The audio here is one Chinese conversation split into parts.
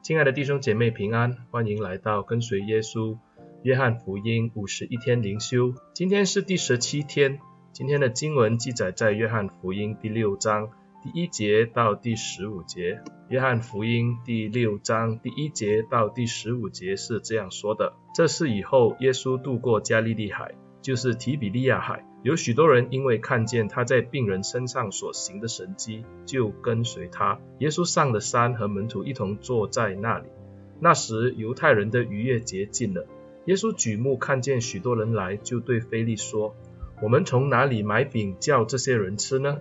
亲爱的弟兄姐妹平安，欢迎来到跟随耶稣约翰福音五十一天灵修。今天是第十七天，今天的经文记载在约翰福音第六章第一节到第十五节。约翰福音第六章第一节到第十五节是这样说的：这是以后，耶稣渡过加利利海，就是提比利亚海。有许多人因为看见他在病人身上所行的神迹，就跟随他。耶稣上了山，和门徒一同坐在那里。那时，犹太人的逾越节近了。耶稣举目看见许多人来，就对腓力说：“我们从哪里买饼叫这些人吃呢？”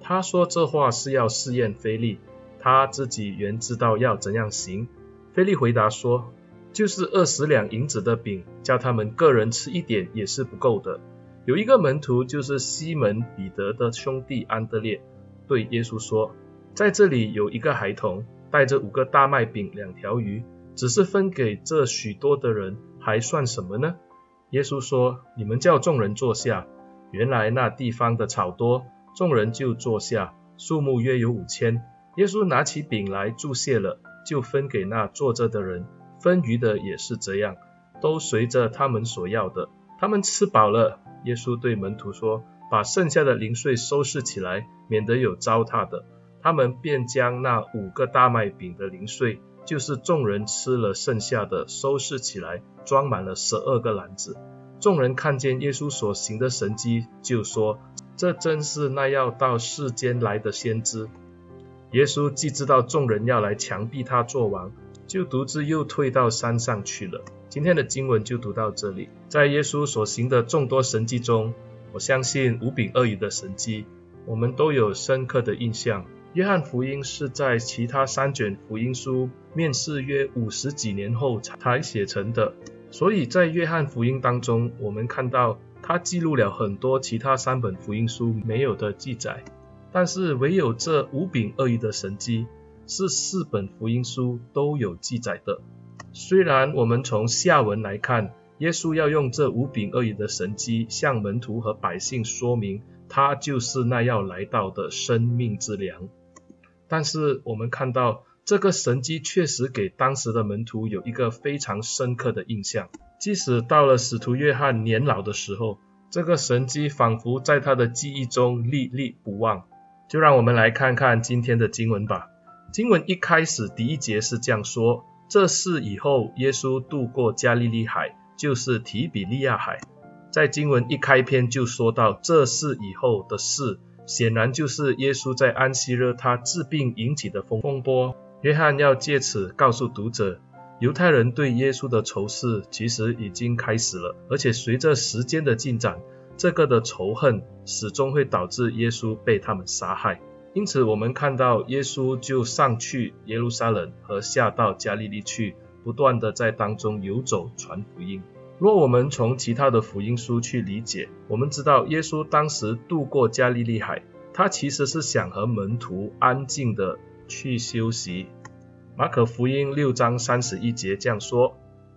他说这话是要试验腓力，他自己原知道要怎样行。腓力回答说：“就是二十两银子的饼，叫他们个人吃一点也是不够的。”有一个门徒，就是西门彼得的兄弟安德烈，对耶稣说：“在这里有一个孩童，带着五个大麦饼、两条鱼，只是分给这许多的人，还算什么呢？”耶稣说：“你们叫众人坐下。”原来那地方的草多，众人就坐下，数目约有五千。耶稣拿起饼来祝谢了，就分给那坐着的人，分鱼的也是这样，都随着他们所要的。他们吃饱了。耶稣对门徒说：“把剩下的零碎收拾起来，免得有糟蹋的。”他们便将那五个大麦饼的零碎，就是众人吃了剩下的，收拾起来，装满了十二个篮子。众人看见耶稣所行的神迹，就说：“这真是那要到世间来的先知。”耶稣既知道众人要来强逼他作王，就独自又退到山上去了。今天的经文就读到这里。在耶稣所行的众多神迹中，我相信五饼二鱼的神迹，我们都有深刻的印象。约翰福音是在其他三卷福音书面世约五十几年后才写成的，所以在约翰福音当中，我们看到他记录了很多其他三本福音书没有的记载，但是唯有这五饼二鱼的神迹是四本福音书都有记载的。虽然我们从下文来看，耶稣要用这五饼二鱼的神迹向门徒和百姓说明，他就是那要来到的生命之粮。但是我们看到这个神迹确实给当时的门徒有一个非常深刻的印象，即使到了使徒约翰年老的时候，这个神迹仿佛在他的记忆中历历不忘。就让我们来看看今天的经文吧。经文一开始第一节是这样说。这事以后，耶稣渡过加利利海，就是提比利亚海。在经文一开篇就说到这事以后的事，显然就是耶稣在安息日他治病引起的风波。约翰要借此告诉读者，犹太人对耶稣的仇视其实已经开始了，而且随着时间的进展，这个的仇恨始终会导致耶稣被他们杀害。因此，我们看到耶稣就上去耶路撒冷和下到加利利去，不断地在当中游走传福音。若我们从其他的福音书去理解，我们知道耶稣当时渡过加利利海，他其实是想和门徒安静地去休息。马可福音六章三十一节这样说，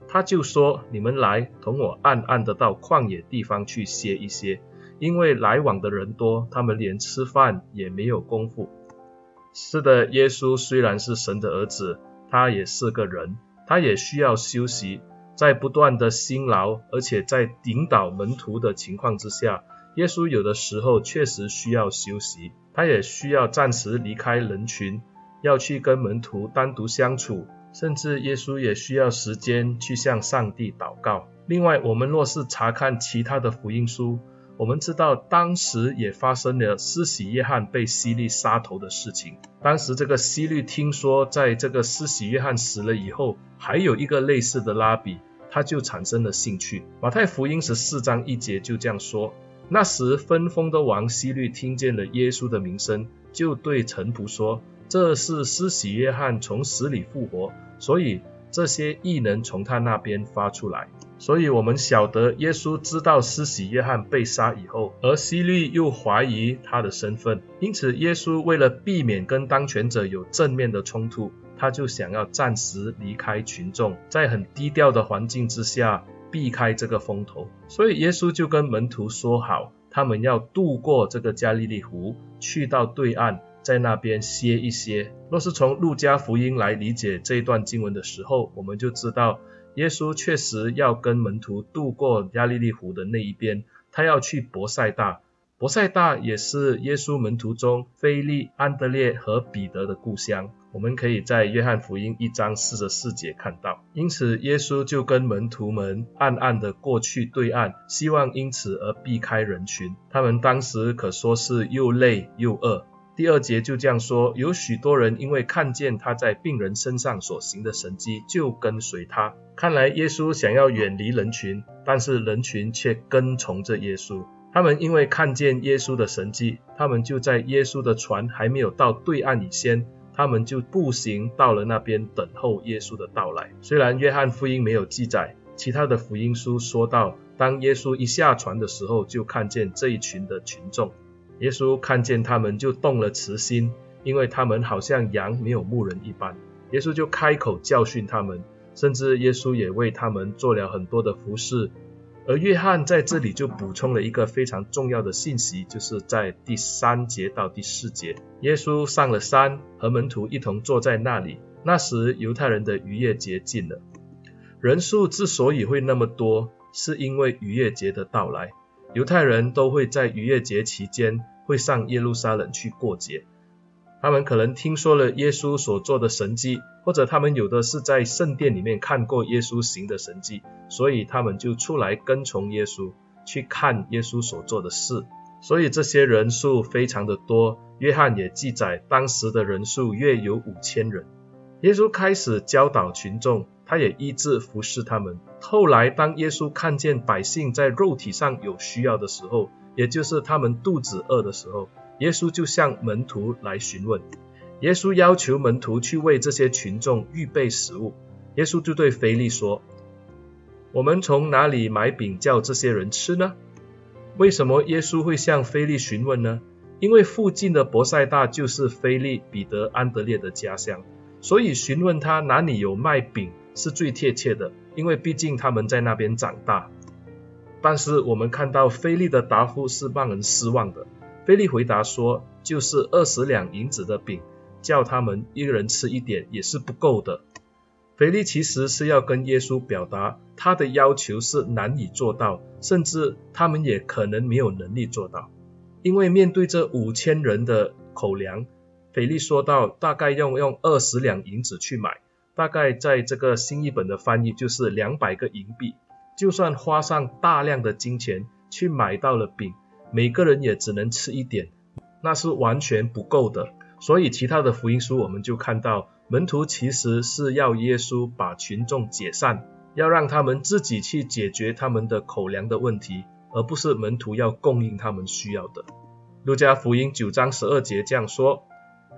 他就说：“你们来同我暗暗地到旷野地方去歇一歇。”因为来往的人多，他们连吃饭也没有功夫。是的，耶稣虽然是神的儿子，他也是个人，他也需要休息。在不断的辛劳，而且在领导门徒的情况之下，耶稣有的时候确实需要休息，他也需要暂时离开人群，要去跟门徒单独相处，甚至耶稣也需要时间去向上帝祷告。另外，我们若是查看其他的福音书，我们知道，当时也发生了施洗约翰被希律杀头的事情。当时这个希律听说，在这个施洗约翰死了以后，还有一个类似的拉比，他就产生了兴趣。马太福音十四章一节就这样说：那时分封的王希律听见了耶稣的名声，就对臣仆说：这是施洗约翰从死里复活，所以这些异能从他那边发出来。所以，我们晓得耶稣知道施洗约翰被杀以后，而希律又怀疑他的身份，因此耶稣为了避免跟当权者有正面的冲突，他就想要暂时离开群众，在很低调的环境之下避开这个风头。所以耶稣就跟门徒说好，他们要渡过这个加利利湖，去到对岸。在那边歇一歇。若是从路加福音来理解这一段经文的时候，我们就知道耶稣确实要跟门徒渡过加利利湖的那一边，他要去伯赛大。伯赛大也是耶稣门徒中腓力、安德烈和彼得的故乡，我们可以在约翰福音一章四十四节看到。因此，耶稣就跟门徒们暗暗地过去对岸，希望因此而避开人群。他们当时可说是又累又饿。第二节就这样说：有许多人因为看见他在病人身上所行的神迹，就跟随他。看来耶稣想要远离人群，但是人群却跟从着耶稣。他们因为看见耶稣的神迹，他们就在耶稣的船还没有到对岸以前，他们就步行到了那边等候耶稣的到来。虽然约翰福音没有记载，其他的福音书说到，当耶稣一下船的时候，就看见这一群的群众。耶稣看见他们就动了慈心，因为他们好像羊没有牧人一般。耶稣就开口教训他们，甚至耶稣也为他们做了很多的服饰。而约翰在这里就补充了一个非常重要的信息，就是在第三节到第四节，耶稣上了山，和门徒一同坐在那里。那时犹太人的逾越节近了，人数之所以会那么多，是因为逾越节的到来。犹太人都会在逾越节期间会上耶路撒冷去过节。他们可能听说了耶稣所做的神迹，或者他们有的是在圣殿里面看过耶稣行的神迹，所以他们就出来跟从耶稣，去看耶稣所做的事。所以这些人数非常的多。约翰也记载，当时的人数约有五千人。耶稣开始教导群众，他也医治服侍他们。后来当耶稣看见百姓在肉体上有需要的时候，也就是他们肚子饿的时候，耶稣就向门徒来询问，耶稣要求门徒去为这些群众预备食物。耶稣就对腓利说：“我们从哪里买饼叫这些人吃呢？”为什么耶稣会向腓利询问呢？因为附近的伯赛大就是腓利、彼得、安德烈的家乡，所以询问他哪里有卖饼是最贴切的，因为毕竟他们在那边长大。但是我们看到菲利的答复是让人失望的。菲利回答说：“就是二十两银子的饼，叫他们一个人吃一点也是不够的。”菲利其实是要跟耶稣表达，他的要求是难以做到，甚至他们也可能没有能力做到。因为面对这五千人的口粮，腓力说到大概要用二十两银子去买，大概在这个新译本的翻译就是两百个银币。就算花上大量的金钱去买到了饼。每个人也只能吃一点，那是完全不够的。所以其他的福音书我们就看到，门徒其实是要耶稣把群众解散，要让他们自己去解决他们的口粮的问题，而不是门徒要供应他们需要的。路加福音九章十二节这样说：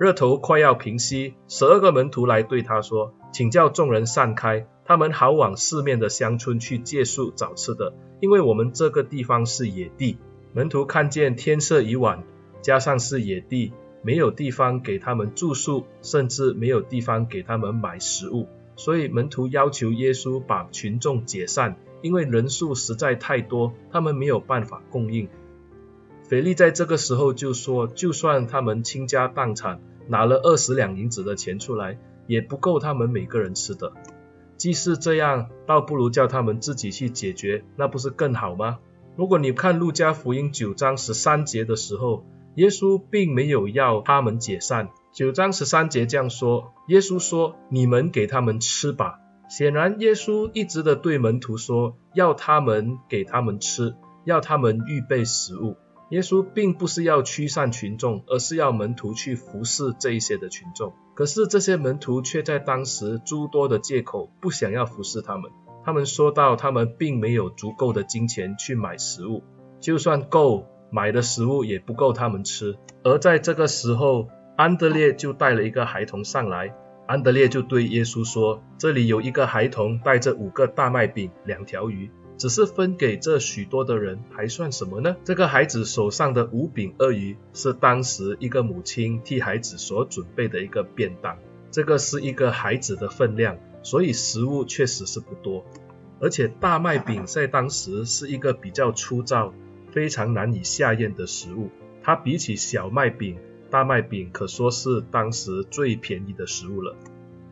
热头快要平息，十二个门徒来对他说：“请叫众人散开，他们好往四面的乡村去借宿找吃的，因为我们这个地方是野地。”门徒看见天色已晚，加上是野地，没有地方给他们住宿，甚至没有地方给他们买食物，所以门徒要求耶稣把群众解散，因为人数实在太多，他们没有办法供应。腓力在这个时候就说，就算他们倾家荡产，拿了二十两银子的钱出来，也不够他们每个人吃的。既是这样，倒不如叫他们自己去解决，那不是更好吗？如果你看路加福音九章十三节的时候，耶稣并没有要他们解散。九章十三节这样说：耶稣说：“你们给他们吃吧。”显然，耶稣一直的对门徒说，要他们给他们吃，要他们预备食物。耶稣并不是要驱散群众，而是要门徒去服侍这一些的群众。可是这些门徒却在当时诸多的借口，不想要服侍他们。他们说到，他们并没有足够的金钱去买食物，就算够买的食物也不够他们吃。而在这个时候，安德烈就带了一个孩童上来，安德烈就对耶稣说：“这里有一个孩童带着五个大麦饼、两条鱼，只是分给这许多的人，还算什么呢？”这个孩子手上的五饼二鱼，是当时一个母亲替孩子所准备的一个便当，这个是一个孩子的分量。所以食物确实是不多，而且大麦饼在当时是一个比较粗糙、非常难以下咽的食物。它比起小麦饼大麦饼可说是当时最便宜的食物了。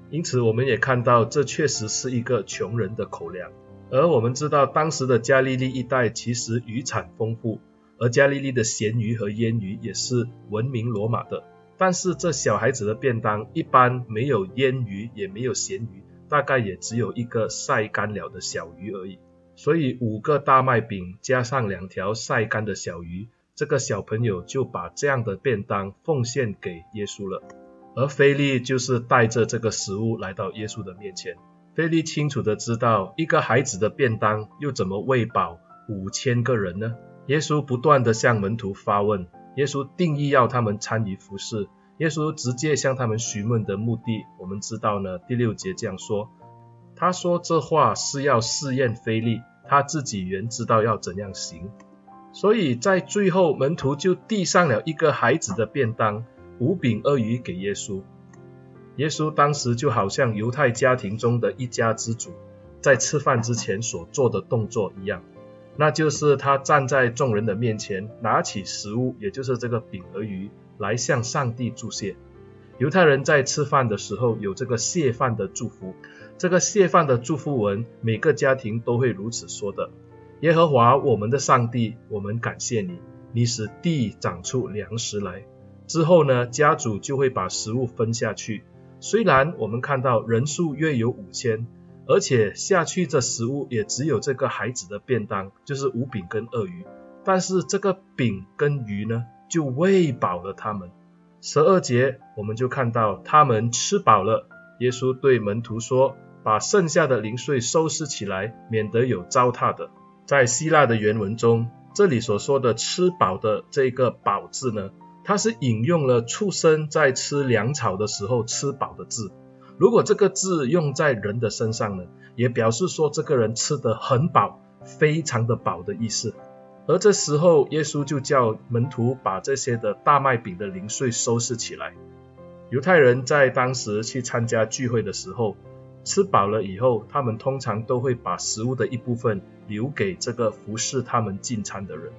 因此，我们也看到这确实是一个穷人的口粮。而我们知道，当时的加利利一带其实渔产丰富，而加利利的咸鱼和腌鱼也是闻名罗马的。但是这小孩子的便当一般没有腌鱼，也没有咸鱼，大概也只有一个晒干了的小鱼而已。所以五个大麦饼加上两条晒干的小鱼，这个小朋友就把这样的便当奉献给耶稣了。而腓力就是带着这个食物来到耶稣的面前。菲利清楚地知道，一个孩子的便当又怎么喂饱五千个人呢？耶稣不断地向门徒发问，耶稣定义要他们参与服侍。耶稣直接向他们询问的目的，我们知道呢。第六节这样说，他说这话是要试验菲利，他自己原知道要怎样行。所以在最后，门徒就递上了一个孩子的便当，五饼二鱼给耶稣。耶稣当时就好像犹太家庭中的一家之主，在吃饭之前所做的动作一样，那就是他站在众人的面前，拿起食物，也就是这个饼和鱼，来向上帝祝谢。犹太人在吃饭的时候有这个谢饭的祝福，这个谢饭的祝福文，每个家庭都会如此说的：耶和华我们的上帝，我们感谢你，你使地长出粮食来。之后呢，家主就会把食物分下去。虽然我们看到人数约有五千，而且下去这食物也只有这个孩子的便当，就是五饼跟鳄鱼，但是这个饼跟鱼呢，就喂饱了他们。十二节我们就看到他们吃饱了，耶稣对门徒说：“把剩下的零碎收拾起来，免得有糟蹋的。”在希腊的原文中，这里所说的吃饱的这个饱字呢，它是引用了畜生在吃粮草的时候吃饱的字。如果这个字用在人的身上呢，也表示说这个人吃得很饱，非常的饱的意思。而这时候，耶稣就叫门徒把这些的大麦饼的零碎收拾起来。犹太人在当时去参加聚会的时候，吃饱了以后，他们通常都会把食物的一部分留给这个服侍他们进餐的人。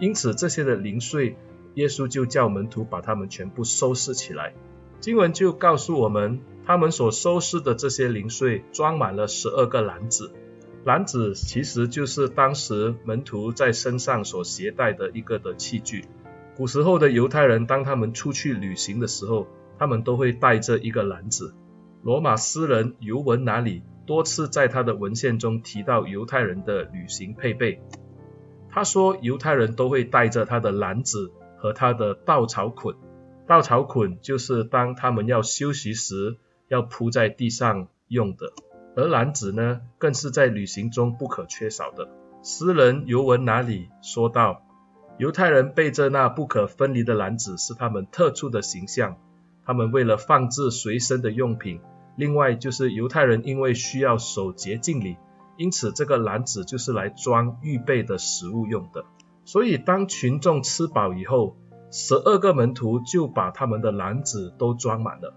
因此，这些的零碎。耶稣就叫门徒把他们全部收拾起来。经文就告诉我们，他们所收拾的这些零碎装满了十二个篮子。篮子其实就是当时门徒在身上所携带的一个的器具。古时候的犹太人，当他们出去旅行的时候，他们都会带着一个篮子。罗马诗人尤文拿里多次在他的文献中提到犹太人的旅行配备。他说，犹太人都会带着他的篮子。和他的稻草捆，稻草捆就是当他们要休息时要铺在地上用的，而篮子呢，更是在旅行中不可缺少的。诗人尤文哪里说道，犹太人背着那不可分离的篮子是他们特殊的形象，他们为了放置随身的用品，另外就是犹太人因为需要守洁净礼，因此这个篮子就是来装预备的食物用的。所以，当群众吃饱以后，十二个门徒就把他们的篮子都装满了。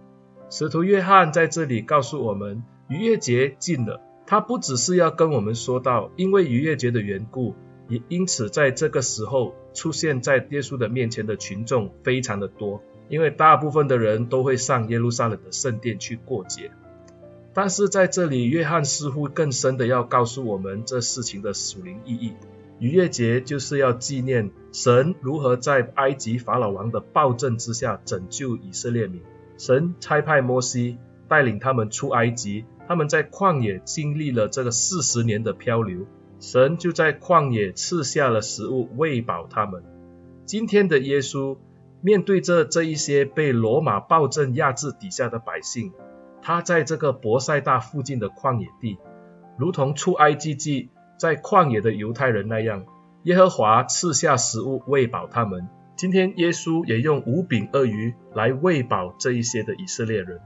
使徒约翰在这里告诉我们，逾越节近了。他不只是要跟我们说到，因为逾越节的缘故，也因此在这个时候出现在耶稣的面前的群众非常的多，因为大部分的人都会上耶路撒冷的圣殿去过节。但是在这里，约翰似乎更深的要告诉我们这事情的属灵意义。逾越节就是要纪念神如何在埃及法老王的暴政之下拯救以色列民。神差派摩西带领他们出埃及，他们在旷野经历了这个四十年的漂流，神就在旷野赐下了食物喂饱他们。今天的耶稣面对着这一些被罗马暴政压制底下的百姓，他在这个伯赛大附近的旷野地，如同出埃及记。在旷野的犹太人那样，耶和华赐下食物喂饱他们。今天耶稣也用五饼二鱼来喂饱这一些的以色列人，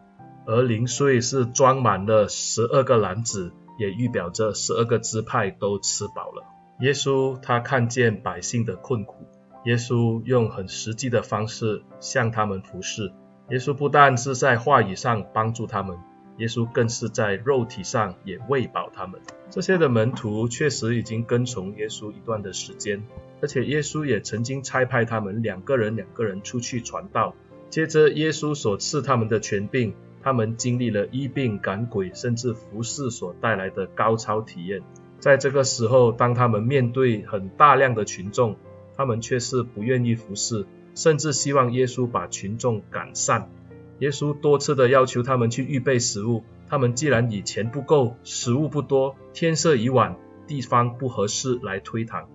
而零碎是装满了十二个篮子，也预表着十二个支派都吃饱了。耶稣他看见百姓的困苦，耶稣用很实际的方式向他们服侍。耶稣不但是在话语上帮助他们。耶稣更是在肉体上也喂饱他们。这些的门徒确实已经跟从耶稣一段的时间，而且耶稣也曾经差派他们两个人两个人出去传道，接着耶稣所赐他们的权柄，他们经历了医病赶鬼，甚至服侍所带来的高超体验。在这个时候，当他们面对很大量的群众，他们却是不愿意服侍，甚至希望耶稣把群众赶散。耶稣多次的要求他们去预备食物，他们既然以钱不够，食物不多，天色已晚，地方不合适来推搪。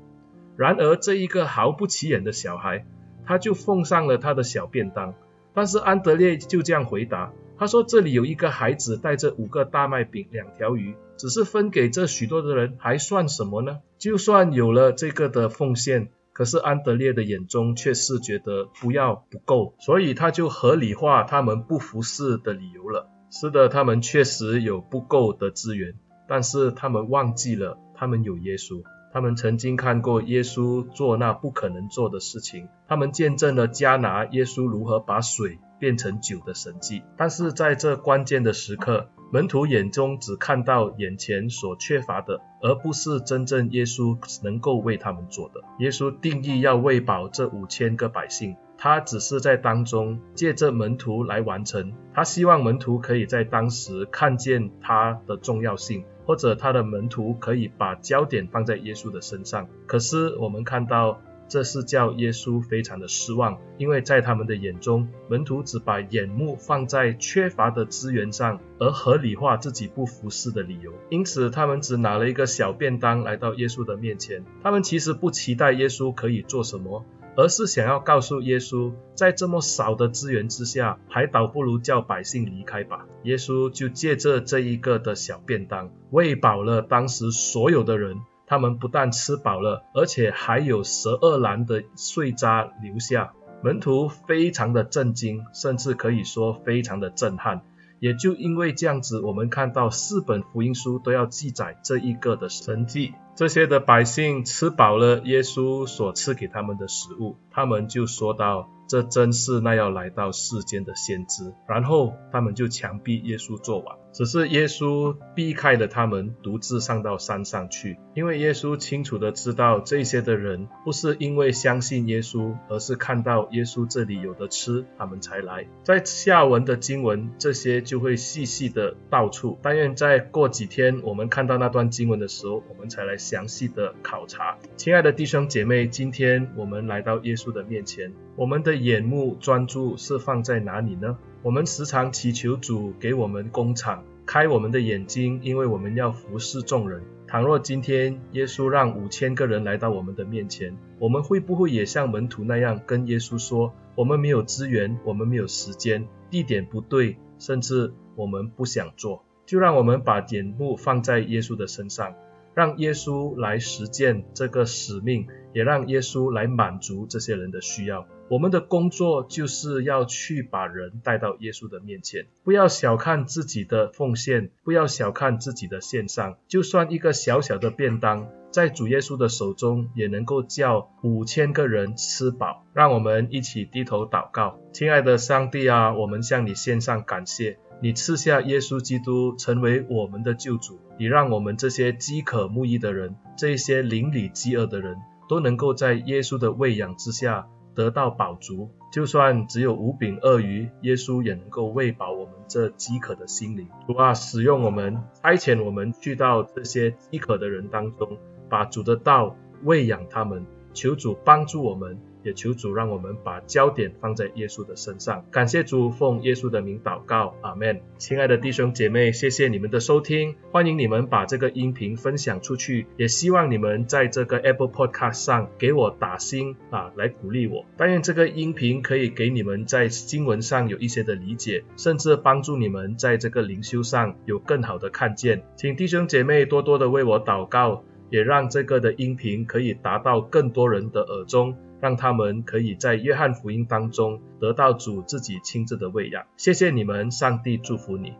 然而这一个毫不起眼的小孩，他就奉上了他的小便当。但是安德烈就这样回答，他说：“这里有一个孩子带着五个大麦饼、两条鱼，只是分给这许多的人，还算什么呢？就算有了这个的奉献，可是安德烈的眼中却是觉得不要不够，所以他就合理化他们不服侍的理由了。是的，他们确实有不够的资源，但是他们忘记了他们有耶稣。”他们曾经看过耶稣做那不可能做的事情，他们见证了加拿耶稣如何把水变成酒的神迹。但是在这关键的时刻，门徒眼中只看到眼前所缺乏的，而不是真正耶稣能够为他们做的。耶稣定义要喂饱这五千个百姓，他只是在当中借着门徒来完成。他希望门徒可以在当时看见他的重要性。或者他的门徒可以把焦点放在耶稣的身上，可是我们看到这是叫耶稣非常的失望，因为在他们的眼中，门徒只把眼目放在缺乏的资源上，而合理化自己不服侍的理由。因此，他们只拿了一个小便当来到耶稣的面前，他们其实不期待耶稣可以做什么。而是想要告诉耶稣，在这么少的资源之下，还倒不如叫百姓离开吧。耶稣就借着这一个的小便当，喂饱了当时所有的人。他们不但吃饱了，而且还有十二篮的碎渣留下。门徒非常的震惊，甚至可以说非常的震撼。也就因为这样子，我们看到四本福音书都要记载这一个的神迹。这些的百姓吃饱了耶稣所赐给他们的食物，他们就说道。这真是那要来到世间的先知，然后他们就强逼耶稣做完。只是耶稣避开了他们，独自上到山上去，因为耶稣清楚的知道这些的人不是因为相信耶稣，而是看到耶稣这里有的吃，他们才来。在下文的经文，这些就会细细的道出。但愿在过几天，我们看到那段经文的时候，我们才来详细的考察。亲爱的弟兄姐妹，今天我们来到耶稣的面前，我们的眼目专注是放在哪里呢？我们时常祈求主给我们工厂，开我们的眼睛，因为我们要服侍众人。倘若今天耶稣让五千个人来到我们的面前，我们会不会也像门徒那样跟耶稣说：我们没有资源，我们没有时间，地点不对，甚至我们不想做？就让我们把眼目放在耶稣的身上。让耶稣来实践这个使命，也让耶稣来满足这些人的需要。我们的工作就是要去把人带到耶稣的面前。不要小看自己的奉献，不要小看自己的献上。就算一个小小的便当，在主耶稣的手中，也能够叫五千个人吃饱。让我们一起低头祷告，亲爱的上帝啊，我们向你献上感谢。你赐下耶稣基督成为我们的救主，你让我们这些饥渴慕义的人，这些邻里饥饿的人，都能够在耶稣的喂养之下得到饱足。就算只有五饼二鱼，耶稣也能够喂饱我们这饥渴的心灵。主啊，使用我们，差遣我们去到这些饥渴的人当中，把主的道喂养他们。求主帮助我们。也求主让我们把焦点放在耶稣的身上。感谢主，奉耶稣的名祷告，阿门。亲爱的弟兄姐妹，谢谢你们的收听，欢迎你们把这个音频分享出去，也希望你们在这个 Apple Podcast 上给我打星啊，来鼓励我。但愿这个音频可以给你们在经文上有一些的理解，甚至帮助你们在这个灵修上有更好的看见。请弟兄姐妹多多的为我祷告，也让这个的音频可以达到更多人的耳中。让他们可以在约翰福音当中得到主自己亲自的喂养。谢谢你们，上帝祝福你。